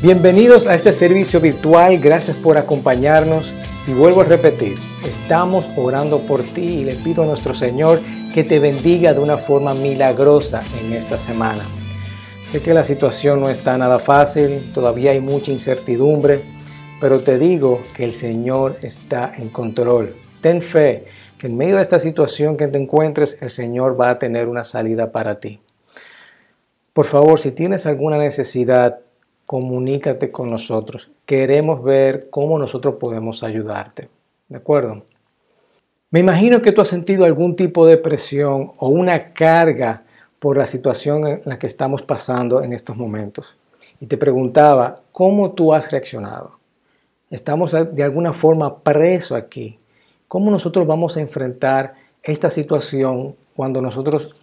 Bienvenidos a este servicio virtual, gracias por acompañarnos y vuelvo a repetir, estamos orando por ti y le pido a nuestro Señor que te bendiga de una forma milagrosa en esta semana. Sé que la situación no está nada fácil, todavía hay mucha incertidumbre, pero te digo que el Señor está en control. Ten fe que en medio de esta situación que te encuentres, el Señor va a tener una salida para ti. Por favor, si tienes alguna necesidad, comunícate con nosotros. Queremos ver cómo nosotros podemos ayudarte. ¿De acuerdo? Me imagino que tú has sentido algún tipo de presión o una carga por la situación en la que estamos pasando en estos momentos. Y te preguntaba, ¿cómo tú has reaccionado? Estamos de alguna forma presos aquí. ¿Cómo nosotros vamos a enfrentar esta situación cuando nosotros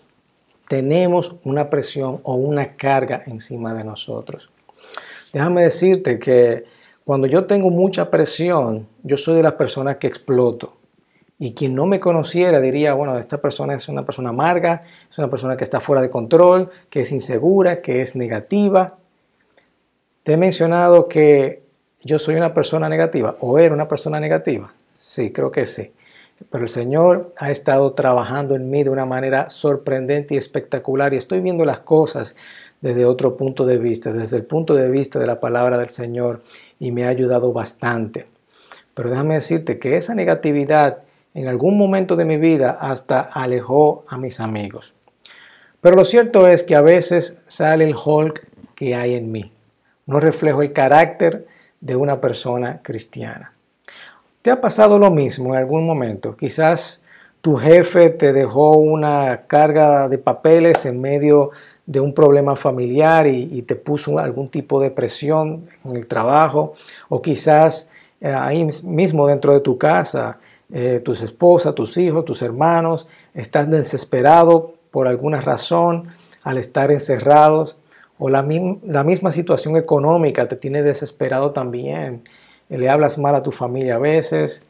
tenemos una presión o una carga encima de nosotros? Déjame decirte que cuando yo tengo mucha presión, yo soy de las personas que exploto. Y quien no me conociera diría, bueno, esta persona es una persona amarga, es una persona que está fuera de control, que es insegura, que es negativa. Te he mencionado que yo soy una persona negativa o era una persona negativa. Sí, creo que sí. Pero el Señor ha estado trabajando en mí de una manera sorprendente y espectacular y estoy viendo las cosas desde otro punto de vista, desde el punto de vista de la palabra del Señor y me ha ayudado bastante. Pero déjame decirte que esa negatividad en algún momento de mi vida hasta alejó a mis amigos. Pero lo cierto es que a veces sale el Hulk que hay en mí. No reflejo el carácter de una persona cristiana. ¿Te ha pasado lo mismo en algún momento? Quizás tu jefe te dejó una carga de papeles en medio de un problema familiar y, te puso algún tipo de presión en el trabajo o quizás eh, ahí mismo dentro de tu casa, eh, tus esposas, tus hijos, tus hermanos están desesperados por alguna razón al estar encerrados o la, la misma situación económica te tiene desesperado también. Le hablas mal a tu familia a veces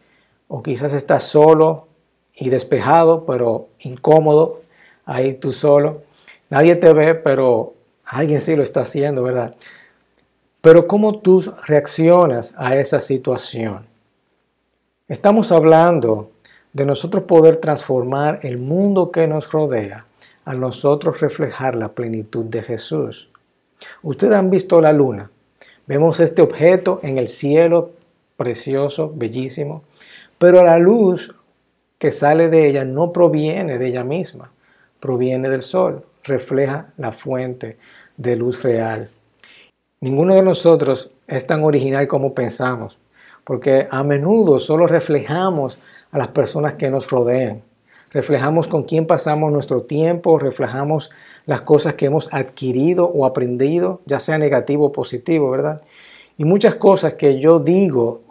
o quizás estás solo y despejado pero incómodo ahí tú solo Nadie te ve, pero alguien sí lo está haciendo, ¿verdad? Pero ¿cómo tú reaccionas a esa situación? Estamos hablando de nosotros poder transformar el mundo que nos rodea a nosotros reflejar la plenitud de Jesús. Ustedes han visto la luna. Vemos este objeto en el cielo, precioso, bellísimo, pero la luz que sale de ella no proviene de ella misma, proviene del sol refleja la fuente de luz real. Ninguno de nosotros es tan original como pensamos, porque a menudo solo reflejamos a las personas que nos rodean. Reflejamos con quién pasamos nuestro tiempo, reflejamos las cosas que hemos adquirido o aprendido, ya sea negativo o positivo, ¿verdad? Y muchas cosas que yo digo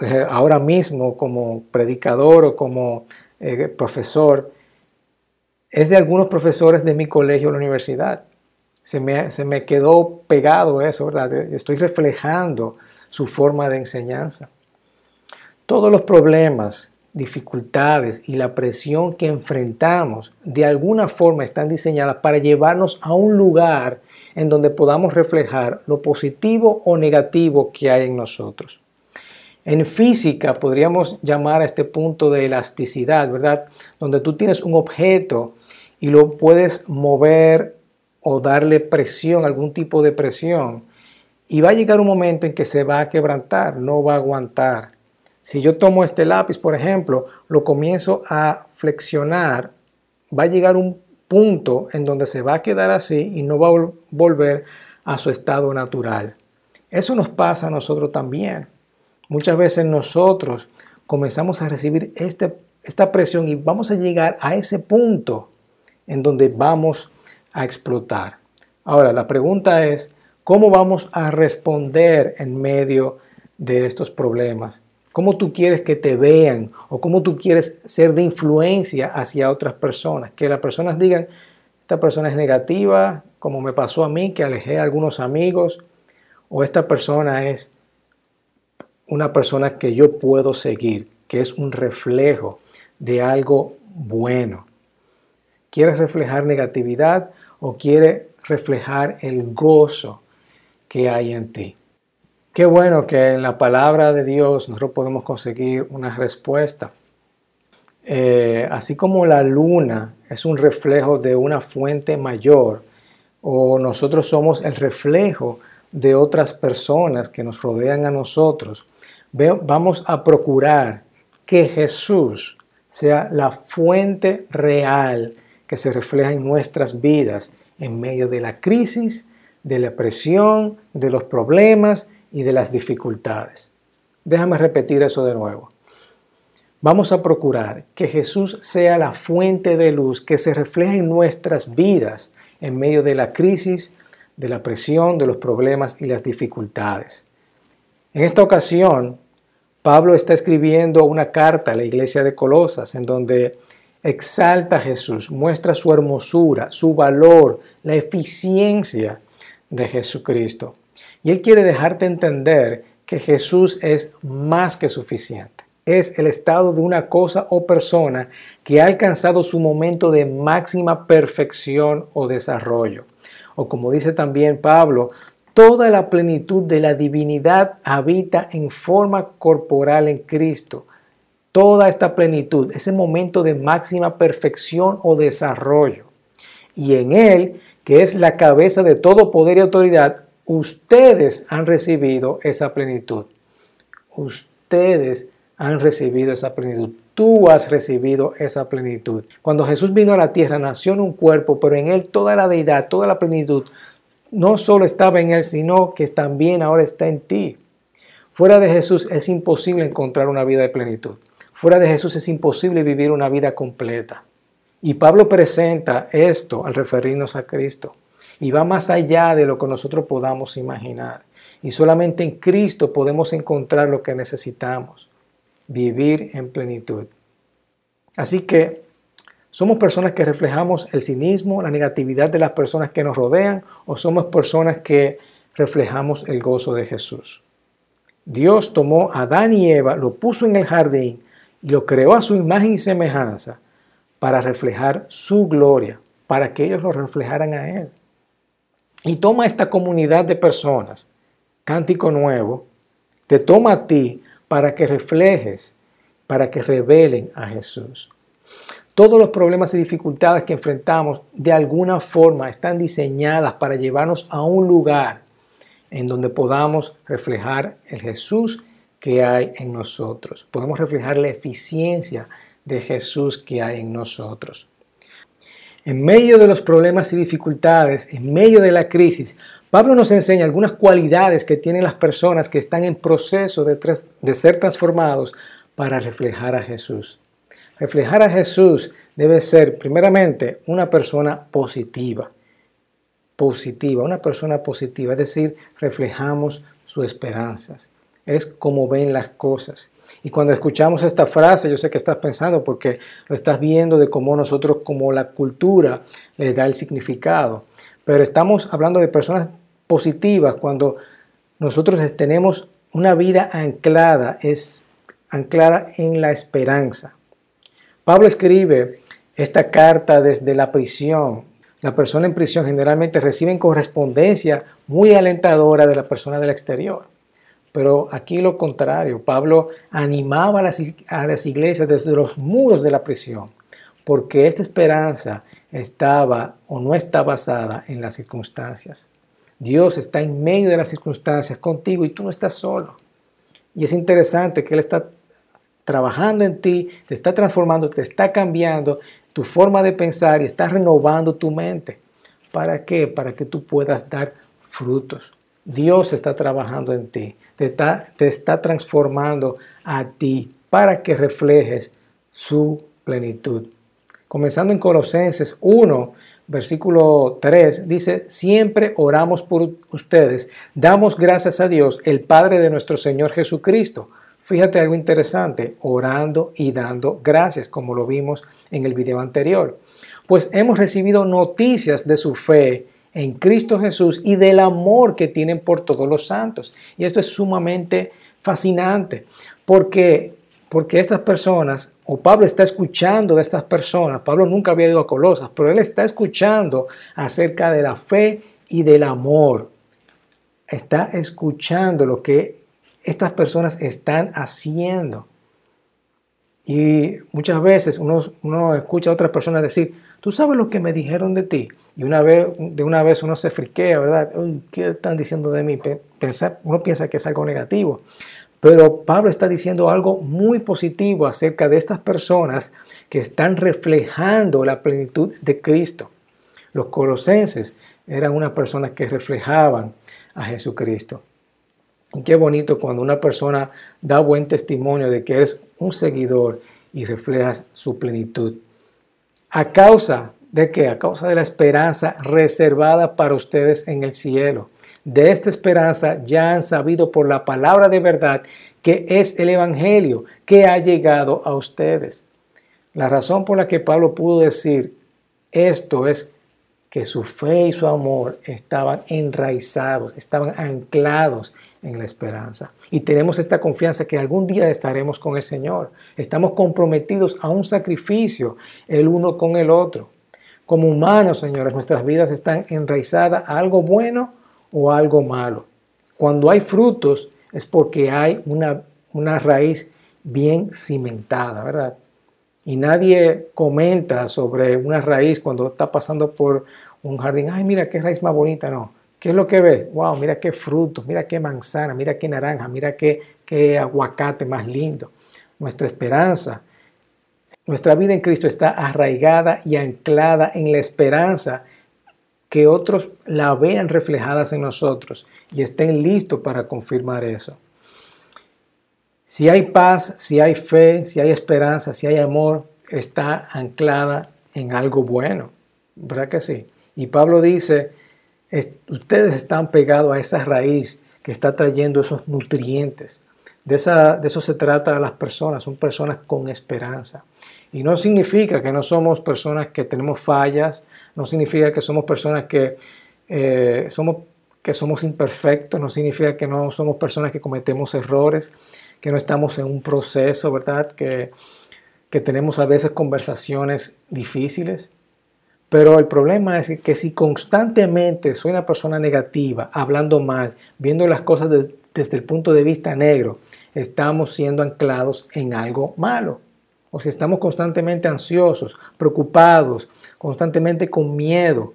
eh, ahora mismo como predicador o como eh, profesor, es de algunos profesores de mi colegio o la universidad. Se me, se me quedó pegado eso, ¿verdad? Estoy reflejando su forma de enseñanza. Todos los problemas, dificultades y la presión que enfrentamos de alguna forma están diseñadas para llevarnos a un lugar en donde podamos reflejar lo positivo o negativo que hay en nosotros. En física podríamos llamar a este punto de elasticidad, ¿verdad? Donde tú tienes un objeto y lo puedes mover o darle presión, algún tipo de presión. Y va a llegar un momento en que se va a quebrantar, no va a aguantar. Si yo tomo este lápiz, por ejemplo, lo comienzo a flexionar, va a llegar un punto en donde se va a quedar así y no va a volver a su estado natural. Eso nos pasa a nosotros también. Muchas veces nosotros comenzamos a recibir este, esta presión y vamos a llegar a ese punto en donde vamos a explotar. Ahora, la pregunta es, ¿cómo vamos a responder en medio de estos problemas? ¿Cómo tú quieres que te vean o cómo tú quieres ser de influencia hacia otras personas? Que las personas digan, esta persona es negativa, como me pasó a mí, que alejé a algunos amigos, o esta persona es una persona que yo puedo seguir, que es un reflejo de algo bueno. ¿Quiere reflejar negatividad o quiere reflejar el gozo que hay en ti. Qué bueno que en la palabra de Dios nosotros podemos conseguir una respuesta. Eh, así como la luna es un reflejo de una fuente mayor, o nosotros somos el reflejo de otras personas que nos rodean a nosotros, vamos a procurar que Jesús sea la fuente real que se refleja en nuestras vidas en medio de la crisis, de la presión, de los problemas y de las dificultades. Déjame repetir eso de nuevo. Vamos a procurar que Jesús sea la fuente de luz que se refleja en nuestras vidas en medio de la crisis, de la presión, de los problemas y las dificultades. En esta ocasión, Pablo está escribiendo una carta a la iglesia de Colosas en donde exalta a Jesús, muestra su hermosura, su valor, la eficiencia de Jesucristo. Y él quiere dejarte entender que Jesús es más que suficiente. Es el estado de una cosa o persona que ha alcanzado su momento de máxima perfección o desarrollo. O como dice también Pablo, toda la plenitud de la divinidad habita en forma corporal en Cristo. Toda esta plenitud, ese momento de máxima perfección o desarrollo. Y en Él, que es la cabeza de todo poder y autoridad, Ustedes han recibido esa plenitud. Ustedes han recibido esa plenitud. Tú has recibido esa plenitud. Cuando Jesús vino a la tierra, nació en un cuerpo, pero en él toda la deidad, toda la plenitud, no solo estaba en él, sino que también ahora está en ti. Fuera de Jesús es imposible encontrar una vida de plenitud. Fuera de Jesús es imposible vivir una vida completa. Y Pablo presenta esto al referirnos a Cristo y va más allá de lo que nosotros podamos imaginar. Y solamente en Cristo podemos encontrar lo que necesitamos, vivir en plenitud. Así que somos personas que reflejamos el cinismo, la negatividad de las personas que nos rodean o somos personas que reflejamos el gozo de Jesús. Dios tomó a Adán y Eva, lo puso en el jardín y lo creó a su imagen y semejanza para reflejar su gloria, para que ellos lo reflejaran a Él. Y toma esta comunidad de personas, cántico nuevo, te toma a ti para que reflejes, para que revelen a Jesús. Todos los problemas y dificultades que enfrentamos de alguna forma están diseñadas para llevarnos a un lugar en donde podamos reflejar el Jesús que hay en nosotros. Podemos reflejar la eficiencia de Jesús que hay en nosotros. En medio de los problemas y dificultades, en medio de la crisis, Pablo nos enseña algunas cualidades que tienen las personas que están en proceso de, ser transformados para reflejar a Jesús. Reflejar a Jesús debe ser, primeramente, una persona positiva. Positiva, una persona positiva, es decir, reflejamos sus esperanzas. Es como ven las cosas. Y cuando escuchamos esta frase, yo sé que estás pensando porque lo estás viendo de cómo nosotros, como la cultura, le da el significado. Pero estamos hablando de personas positivas cuando nosotros tenemos una vida anclada, es anclada en la esperanza. Pablo escribe esta carta desde la prisión. La persona en prisión generalmente recibe correspondencia muy alentadora de la persona del exterior. Pero aquí lo contrario, Pablo animaba a las, iglesias desde los muros de la prisión, porque esta esperanza estaba o no está basada en las circunstancias. Dios está en medio de las circunstancias contigo y tú no estás solo. Y es interesante que Él está trabajando en ti, te está transformando, te está cambiando tu forma de pensar y está renovando tu mente. ¿Para qué? Para que tú puedas dar frutos. Dios está trabajando en ti, te está, transformando a ti para que reflejes su plenitud. Comenzando en Colosenses 1, versículo 3, dice, siempre oramos por ustedes, damos gracias a Dios, el Padre de nuestro Señor Jesucristo. Fíjate algo interesante, orando y dando gracias, como lo vimos en el video anterior. Pues hemos recibido noticias de su fe en Cristo Jesús y del amor que tienen por todos los santos. Y esto es sumamente fascinante porque, porque estas personas o Pablo está escuchando de estas personas, Pablo nunca había ido a Colosas, pero él está escuchando acerca de la fe y del amor. Está escuchando lo que estas personas están haciendo. Y muchas veces uno, uno escucha a otras personas decir, tú sabes lo que me dijeron de ti. Y una vez, de una vez uno se friquea, ¿verdad? ¿Qué están diciendo de mí? uno piensa que es algo negativo. Pero Pablo está diciendo algo muy positivo acerca de estas personas que están reflejando la plenitud de Cristo. Los colosenses eran unas personas que reflejaban a Jesucristo. Y qué bonito cuando una persona da buen testimonio de que eres un seguidor y reflejas su plenitud. ¿A causa de qué? A causa de la esperanza reservada para ustedes en el cielo. De esta esperanza ya han sabido por la palabra de verdad que es el Evangelio que ha llegado a ustedes. La razón por la que Pablo pudo decir esto es que su fe y su amor estaban enraizados, estaban anclados en la esperanza. Y tenemos esta confianza que algún día estaremos con el Señor. Estamos comprometidos a un sacrificio el uno con el otro. Como humanos, señores, nuestras vidas están enraizadas a algo bueno o algo malo. Cuando hay frutos es porque hay una, una raíz bien cimentada, ¿verdad? Y nadie comenta sobre una raíz cuando está pasando por un jardín. Ay, mira qué raíz más bonita, no. ¿Qué es lo que ves? Wow, mira qué frutos, mira qué manzana, mira qué naranja, mira qué, qué aguacate más lindo. Nuestra esperanza, nuestra vida en Cristo está arraigada y anclada en la esperanza que otros la vean reflejadas en nosotros y estén listos para confirmar eso. Si hay paz, si hay fe, si hay esperanza, si hay amor, está anclada en algo bueno. ¿Verdad que sí? Y Pablo dice, ustedes están pegados a esa raíz que está trayendo esos nutrientes. De, esa, de eso se trata a las personas, son personas con esperanza. Y no significa que no somos personas que tenemos fallas, no significa que somos personas que, eh, somos, que somos imperfectos, no significa que no somos personas que cometemos errores que no estamos en un proceso, ¿verdad? Que, que tenemos a veces conversaciones difíciles. Pero el problema es que si constantemente soy una persona negativa, hablando mal, viendo las cosas desde el punto de vista negro, estamos siendo anclados en algo malo. O si estamos constantemente ansiosos, preocupados, constantemente con miedo,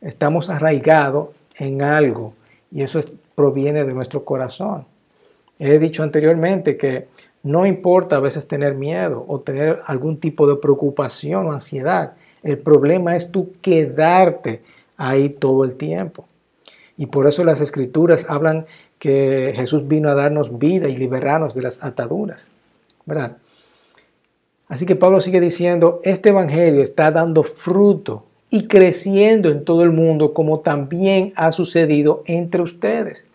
estamos arraigados en algo y eso proviene de nuestro corazón. He dicho anteriormente que no importa a veces tener miedo o tener algún tipo de preocupación o ansiedad. El problema es tú quedarte ahí todo el tiempo. Y por eso las escrituras hablan que Jesús vino a darnos vida y liberarnos de las ataduras. ¿Verdad? Así que Pablo sigue diciendo, este evangelio está dando fruto y creciendo en todo el mundo como también ha sucedido entre ustedes.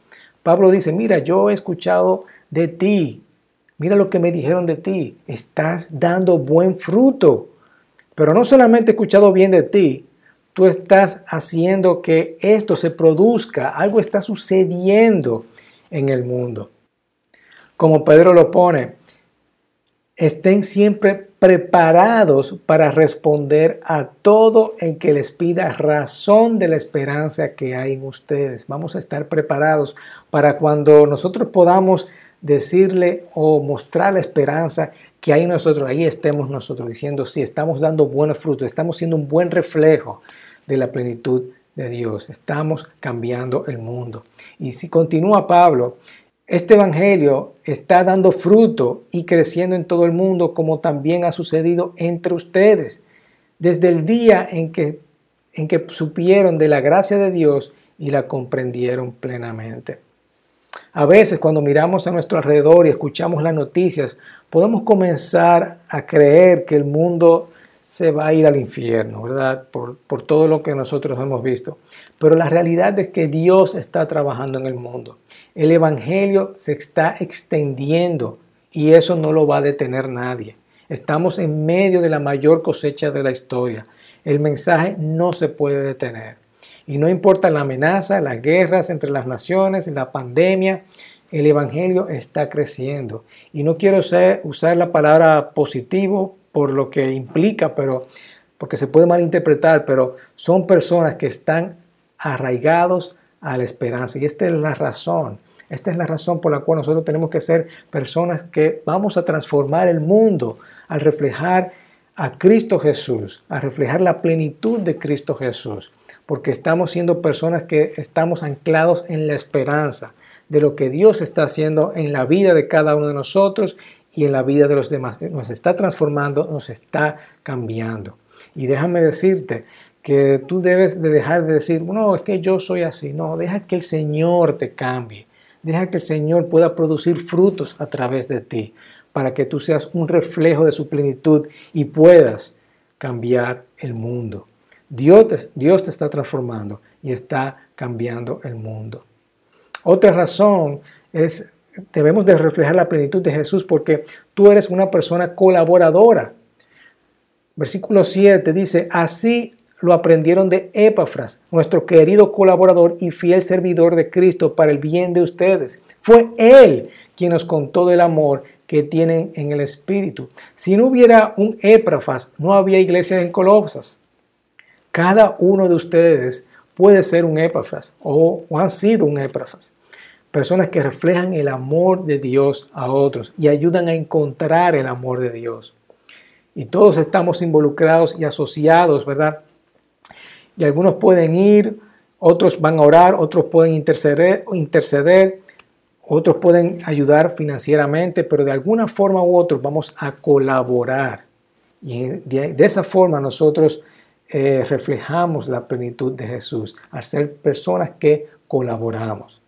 Pablo dice, mira, yo he escuchado de ti, mira lo que me dijeron de ti, estás dando buen fruto. Pero no solamente he escuchado bien de ti, tú estás haciendo que esto se produzca, algo está sucediendo en el mundo. Como Pedro lo pone, estén siempre preparados para responder a todo el que les pida razón de la esperanza que hay en ustedes. Vamos a estar preparados para cuando nosotros podamos decirle o mostrar la esperanza que hay en nosotros, ahí estemos nosotros diciendo, sí, estamos dando buenos frutos, estamos siendo un buen reflejo de la plenitud de Dios, estamos cambiando el mundo. Y si continúa Pablo, este Evangelio está dando fruto y creciendo en todo el mundo como también ha sucedido entre ustedes. Desde el día en que, en que supieron de la gracia de Dios y la comprendieron plenamente. A veces cuando miramos a nuestro alrededor y escuchamos las noticias, podemos comenzar a creer que el mundo se va a ir al infierno, ¿verdad? Por, por todo lo que nosotros hemos visto. Pero la realidad es que Dios está trabajando en el mundo. El Evangelio se está extendiendo y eso no lo va a detener nadie. Estamos en medio de la mayor cosecha de la historia. El mensaje no se puede detener. Y no importa la amenaza, las guerras entre las naciones, la pandemia, el Evangelio está creciendo. Y no quiero usar la palabra positivo por lo que implica, pero porque se puede malinterpretar, pero son personas que están arraigados a la esperanza. Y esta es la razón. Esta es la razón por la cual nosotros tenemos que ser personas que vamos a transformar el mundo al reflejar a Cristo Jesús, a reflejar la plenitud de Cristo Jesús, porque estamos siendo personas que estamos anclados en la esperanza de lo que Dios está haciendo en la vida de cada uno de nosotros y en la vida de los demás. Nos está transformando, nos está cambiando. Y déjame decirte que tú debes de dejar de decir, no, es que yo soy así. No, deja que el Señor te cambie. Deja que el Señor pueda producir frutos a través de ti para que tú seas un reflejo de su plenitud y puedas cambiar el mundo. Dios Dios te está transformando y está cambiando el mundo. Otra razón es, debemos de reflejar la plenitud de Jesús porque tú eres una persona colaboradora. Versículo 7 dice, así lo aprendieron de Epafras, nuestro querido colaborador y fiel servidor de Cristo para el bien de ustedes. Fue Él quien nos contó del amor que tienen en el Espíritu. Si no hubiera un Epafras, no había iglesia en Colosas. Cada uno de ustedes puede ser un Epafras o, han sido un Epafras. Personas que reflejan el amor de Dios a otros y ayudan a encontrar el amor de Dios. Y todos estamos involucrados y asociados, ¿verdad? Y algunos pueden ir, otros van a orar, otros pueden interceder, interceder otros pueden ayudar financieramente, pero de alguna forma u otra vamos a colaborar. Y de, esa forma nosotros eh, reflejamos la plenitud de Jesús, al ser personas que colaboramos.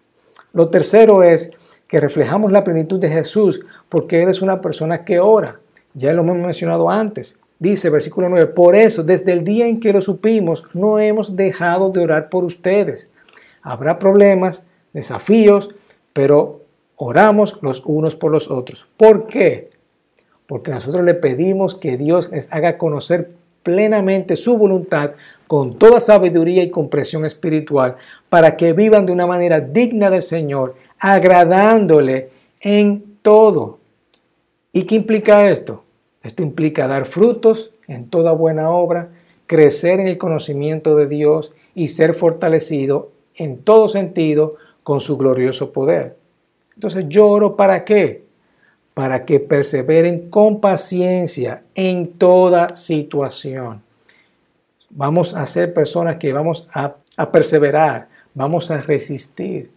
Lo tercero es que reflejamos la plenitud de Jesús porque eres una persona que ora. Ya lo hemos mencionado antes. Dice versículo 9, por eso desde el día en que lo supimos no hemos dejado de orar por ustedes. Habrá problemas, desafíos, pero oramos los unos por los otros. ¿Por qué? Porque nosotros le pedimos que Dios les haga conocer plenamente su voluntad con toda sabiduría y comprensión espiritual para que vivan de una manera digna del Señor, agradándole en todo. ¿Y qué implica esto? Esto implica dar frutos en toda buena obra, crecer en el conocimiento de Dios y ser fortalecido en todo sentido con su glorioso poder. Entonces yo oro para qué? Para que perseveren con paciencia en toda situación. Vamos a ser personas que vamos a, perseverar, vamos a resistir.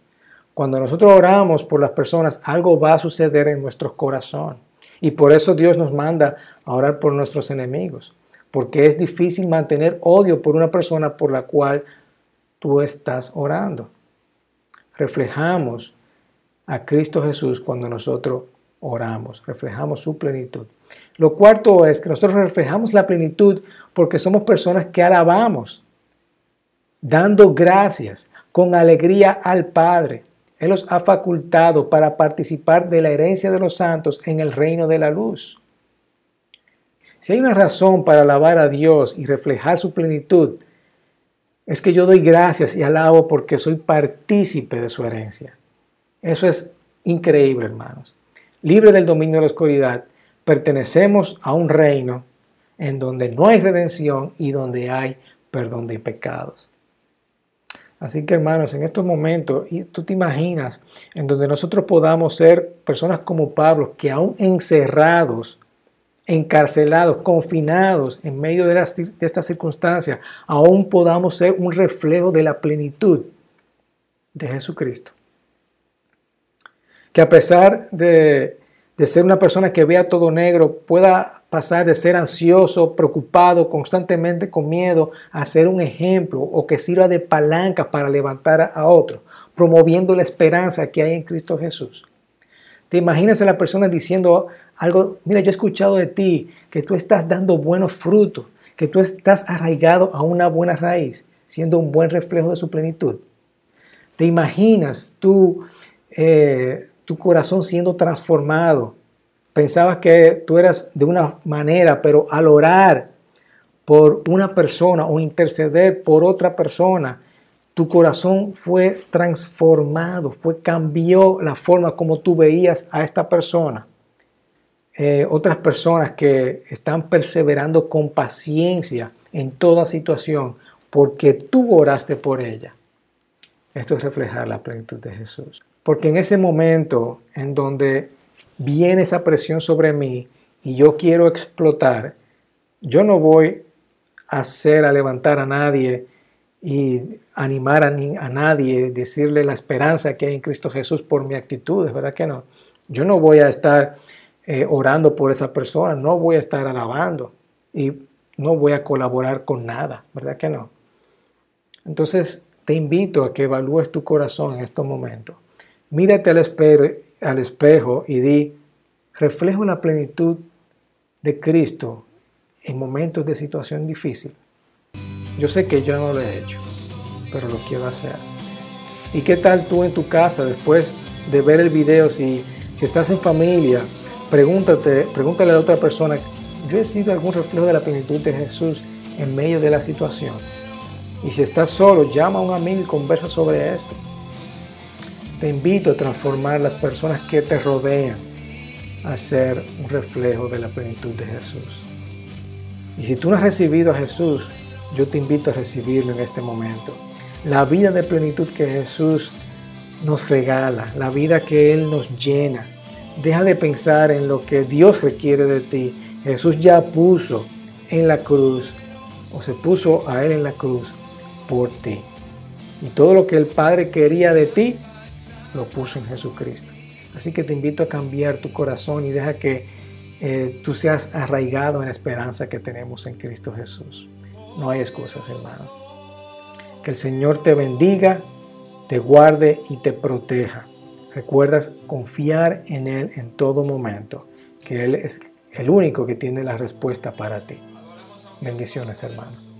Cuando nosotros oramos por las personas, algo va a suceder en nuestro corazón. Y por eso Dios nos manda a orar por nuestros enemigos. Porque es difícil mantener odio por una persona por la cual tú estás orando reflejamos a Cristo Jesús cuando nosotros oramos, reflejamos su plenitud. Lo cuarto es que nosotros reflejamos la plenitud porque somos personas que alabamos, dando gracias con alegría al Padre. Él los ha facultado para participar de la herencia de los santos en el reino de la luz. Si hay una razón para alabar a Dios y reflejar su plenitud, es que yo doy gracias y alabo porque soy partícipe de su herencia. Eso es increíble, hermanos. Libre del dominio de la oscuridad, pertenecemos a un reino en donde no hay redención y donde hay perdón de pecados. Así que hermanos, en estos momentos, tú te imaginas, en donde nosotros podamos ser personas como Pablo, que aún encerrados encarcelados, confinados en medio de, de esta circunstancia, aún podamos ser un reflejo de la plenitud de Jesucristo. Que a pesar de, de ser una persona que vea todo negro, pueda pasar de ser ansioso, preocupado, constantemente con miedo, a ser un ejemplo o que sirva de palanca para levantar a otro, promoviendo la esperanza que hay en Cristo Jesús. ¿Te imaginas a la persona diciendo algo, mira, yo he escuchado de ti que tú estás dando buenos frutos, que tú estás arraigado a una buena raíz, siendo un buen reflejo de su plenitud. ¿Te imaginas tú, eh, tu corazón siendo transformado? Pensabas que tú eras de una manera, pero al orar por una persona o interceder por otra persona, tu corazón fue transformado, fue cambió la forma como tú veías a esta persona. Eh, otras personas que están perseverando con paciencia en toda situación porque tú oraste por ella. Esto es reflejar la plenitud de Jesús. Porque en ese momento en donde viene esa presión sobre mí y yo quiero explotar, yo no voy a hacer, a levantar a nadie y animar a, nadie, decirle la esperanza que hay en Cristo Jesús por mi actitud, verdad que no. Yo no voy a estar eh, orando por esa persona, no voy a estar alabando y no voy a colaborar con nada, ¿verdad que no? Entonces te invito a que evalúes tu corazón en estos momentos. Mírate al espejo, y di, reflejo la plenitud de Cristo en momentos de situación difícil. Yo sé que yo no lo he hecho, pero lo quiero hacer. ¿Y qué tal tú en tu casa después de ver el video, si, estás en familia, pregúntale a la otra persona, ¿yo he sido algún reflejo de la plenitud de Jesús en medio de la situación? Y si estás solo, llama a un amigo y conversa sobre esto. Te invito a transformar las personas que te rodean a ser un reflejo de la plenitud de Jesús. Y si tú no has recibido a Jesús, yo te invito a recibirlo en este momento. La vida de plenitud que Jesús nos regala, la vida que Él nos llena. Deja de pensar en lo que Dios requiere de ti. Jesús ya puso en la cruz, o se puso a Él en la cruz por ti. Y todo lo que el Padre quería de ti, lo puso en Jesucristo. Así que te invito a cambiar tu corazón y deja que eh, tú seas arraigado en la esperanza que tenemos en Cristo Jesús. No hay excusas, hermano. Que el Señor te bendiga, te guarde y te proteja. Recuerdas confiar en Él en todo momento, que Él es el único que tiene la respuesta para ti. Bendiciones, hermano.